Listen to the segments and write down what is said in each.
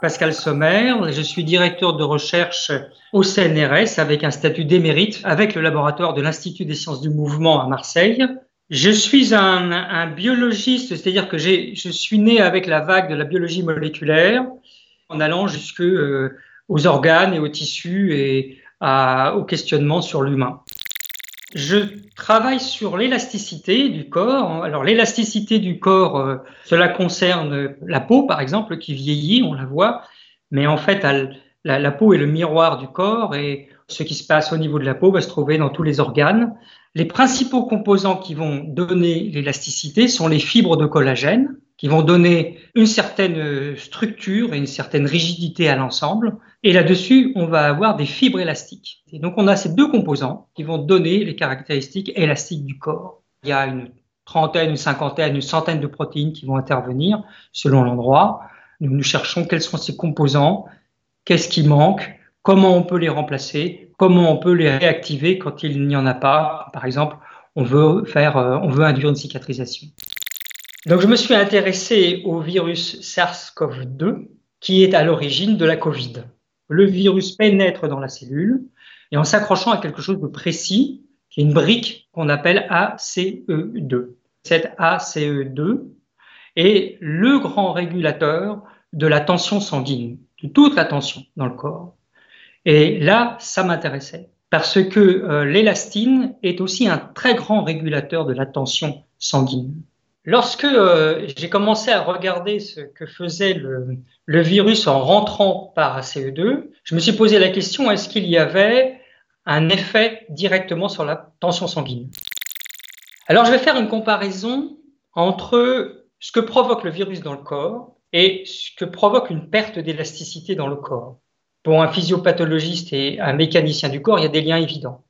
Pascal Sommer, je suis directeur de recherche au CNRS avec un statut d'émérite avec le laboratoire de l'Institut des sciences du mouvement à Marseille. Je suis un, un biologiste, c'est-à-dire que je suis né avec la vague de la biologie moléculaire en allant jusque euh, aux organes et aux tissus et à, au questionnement sur l'humain. Je travaille sur l'élasticité du corps. Alors l'élasticité du corps, euh, cela concerne la peau par exemple qui vieillit, on la voit, mais en fait la, la, peau est le miroir du corps et ce qui se passe au niveau de la peau va se trouver dans tous les organes. Les principaux composants qui vont donner l'élasticité sont les fibres de collagène, qui vont donner une certaine structure et une certaine rigidité à l'ensemble. Et là-dessus, on va avoir des fibres élastiques. Et donc, on a ces deux composants qui vont donner les caractéristiques élastiques du corps. Il y a une trentaine, une cinquantaine, une centaine de protéines qui vont intervenir selon l'endroit. Nous, nous cherchons quels sont ces composants, qu'est-ce qui manque, comment on peut les remplacer, comment on peut les réactiver quand il n'y en a pas. Par exemple, on veut faire, euh, on veut induire une cicatrisation. Donc, je me suis intéressé au virus SARS-CoV-2 qui est à l'origine de la Covid. Le virus pénètre dans la cellule et en s'accrochant à quelque chose de précis, qui est une brique qu'on appelle ACE2. Cette ACE2 est le grand régulateur de la tension sanguine, de toute la tension dans le corps. Et là, ça m'intéressait parce que euh, l'élastine est aussi un très grand régulateur de la tension sanguine. Lorsque euh, j'ai commencé à regarder ce que faisait le, le, virus en rentrant par ACE2, je me suis posé la question est-ce qu'il y avait un effet directement sur la tension sanguine? Alors je vais faire une comparaison entre ce que provoque le virus dans le corps et ce que provoque une perte d'élasticité dans le corps. Pour un physiopathologiste et un mécanicien du corps, il y a des liens évidents.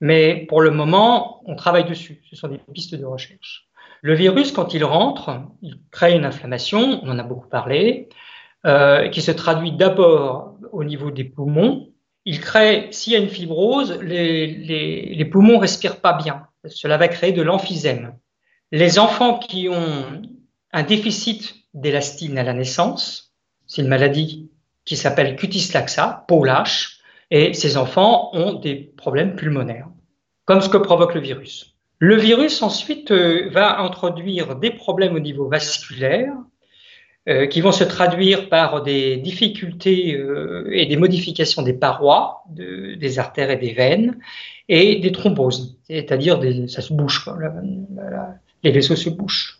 Mais pour le moment, on travaille dessus. Ce sont des pistes de recherche. Le virus, quand il rentre, il crée une inflammation, on en a beaucoup parlé, euh, qui se traduit d'abord au niveau des poumons. Il crée, s'il y a une fibrose, les, poumons respirent pas bien. Cela va créer de l'emphysème. Les enfants qui ont un déficit d'élastine à la naissance, c'est une maladie qui s'appelle cutis laxa, peau lâche, et ces enfants ont des problèmes pulmonaires, comme ce que provoque le virus. Le virus ensuite euh, va introduire des problèmes au niveau vasculaire euh, qui vont se traduire par des difficultés euh, et des modifications des parois, des artères et des veines, et des thromboses, c'est-à-dire ça se bouche, les vaisseaux se bouchent.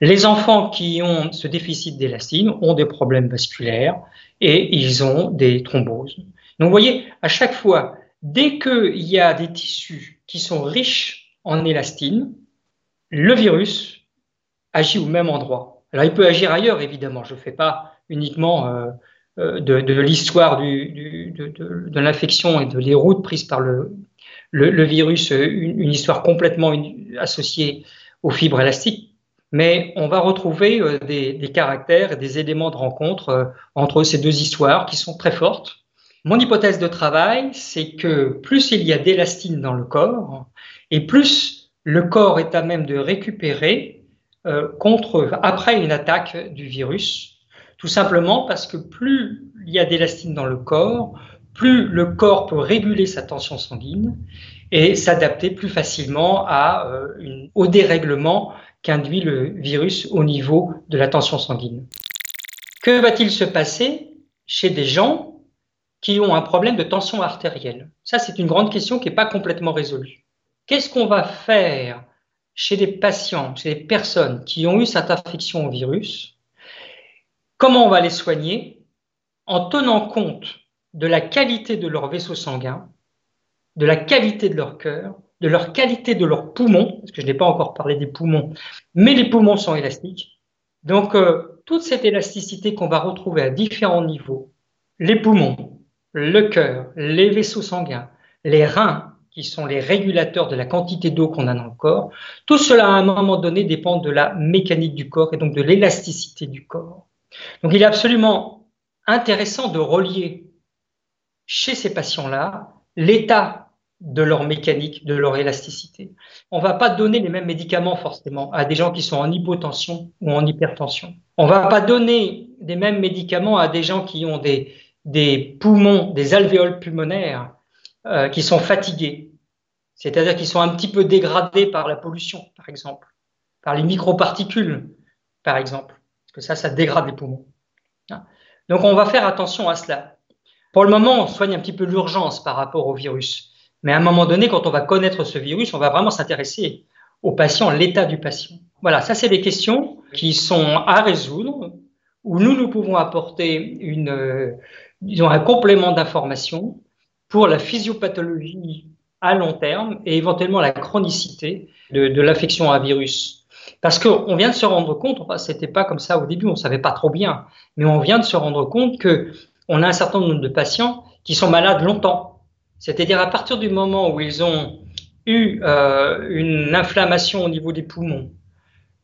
Les enfants qui ont ce déficit d'élastine ont des problèmes vasculaires et ils ont des thromboses. Donc vous voyez, à chaque fois, dès qu'il y a des tissus qui sont riches en élastine, le virus agit au même endroit. Alors il peut agir ailleurs, évidemment. Je ne fais pas uniquement euh, euh, de, l'histoire de, l'infection et de les routes prises par le, virus, une, histoire complètement associée aux fibres élastiques. Mais on va retrouver euh, des, caractères et des éléments de rencontre entre ces deux histoires qui sont très fortes. Mon hypothèse de travail, c'est que plus il y a d'élastine dans le corps, et plus le corps est à même de récupérer euh, contre, après une attaque du virus, tout simplement parce que plus il y a d'élastine dans le corps, plus le corps peut réguler sa tension sanguine et s'adapter plus facilement euh, au dérèglement qu'induit le virus au niveau de la tension sanguine. Que va-t-il se passer chez des gens qui ont un problème de tension artérielle Ça, c'est une grande question qui n'est pas complètement résolue. Qu'est-ce qu'on va faire chez les patients, chez les personnes qui ont eu cette infection au virus? Comment on va les soigner? En tenant compte de la qualité de leur vaisseau sanguin, de la qualité de leur cœur, de leur qualité de leurs poumons, parce que je n'ai pas encore parlé des poumons, mais les poumons sont élastiques. Donc, euh, toute cette élasticité qu'on va retrouver à différents niveaux, les poumons, le cœur, les vaisseaux sanguins, les reins, qui sont les régulateurs de la quantité d'eau qu'on a dans le corps, tout cela à un moment donné dépend de la mécanique du corps et donc de l'élasticité du corps. Donc il est absolument intéressant de relier chez ces patients-là l'état de leur mécanique, de leur élasticité. On va pas donner les mêmes médicaments forcément à des gens qui sont en hypotension ou en hypertension. On va pas donner des mêmes médicaments à des gens qui ont des, des poumons, des alvéoles pulmonaires euh, qui sont fatigués, c'est-à-dire qu'ils sont un petit peu dégradés par la pollution, par exemple, par les microparticules, par exemple, parce que ça, ça dégrade les poumons. Hein. Donc on va faire attention à cela. Pour le moment, on soigne un petit peu l'urgence par rapport au virus. Mais à un moment donné, quand on va connaître ce virus, on va vraiment s'intéresser au patient, l'état du patient. Voilà, ça c'est des questions qui sont à résoudre, où nous, nous pouvons apporter une, euh, disons, un complément d'information pour la physiopathologie à long terme et éventuellement la chronicité de, de l'infection à virus. Parce qu'on vient de se rendre compte, enfin, c'était pas comme ça au début, on savait pas trop bien, mais on vient de se rendre compte que on a un certain nombre de patients qui sont malades longtemps. C'est-à-dire à partir du moment où ils ont eu euh, une inflammation au niveau des poumons,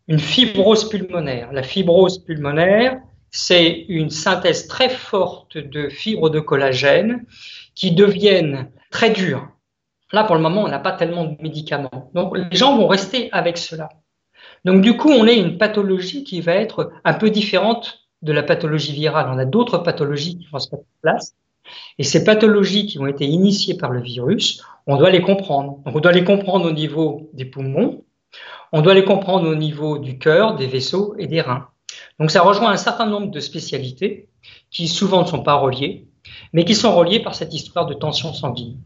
une fibrose pulmonaire. La fibrose pulmonaire, c'est une synthèse très forte de fibres de collagène qui deviennent très dures. Là, pour le moment, on n'a pas tellement de médicaments. Donc, les gens vont rester avec cela. Donc, du coup, on a une pathologie qui va être un peu différente de la pathologie virale. On a d'autres pathologies qui vont se mettre en place. Et ces pathologies qui ont été initiées par le virus, on doit les comprendre. on doit les comprendre au niveau des poumons, on doit les comprendre au niveau du cœur, des vaisseaux et des reins. Donc ça rejoint un certain nombre de spécialités qui souvent ne sont pas reliées, mais qui sont reliées par cette histoire de tension sanguine.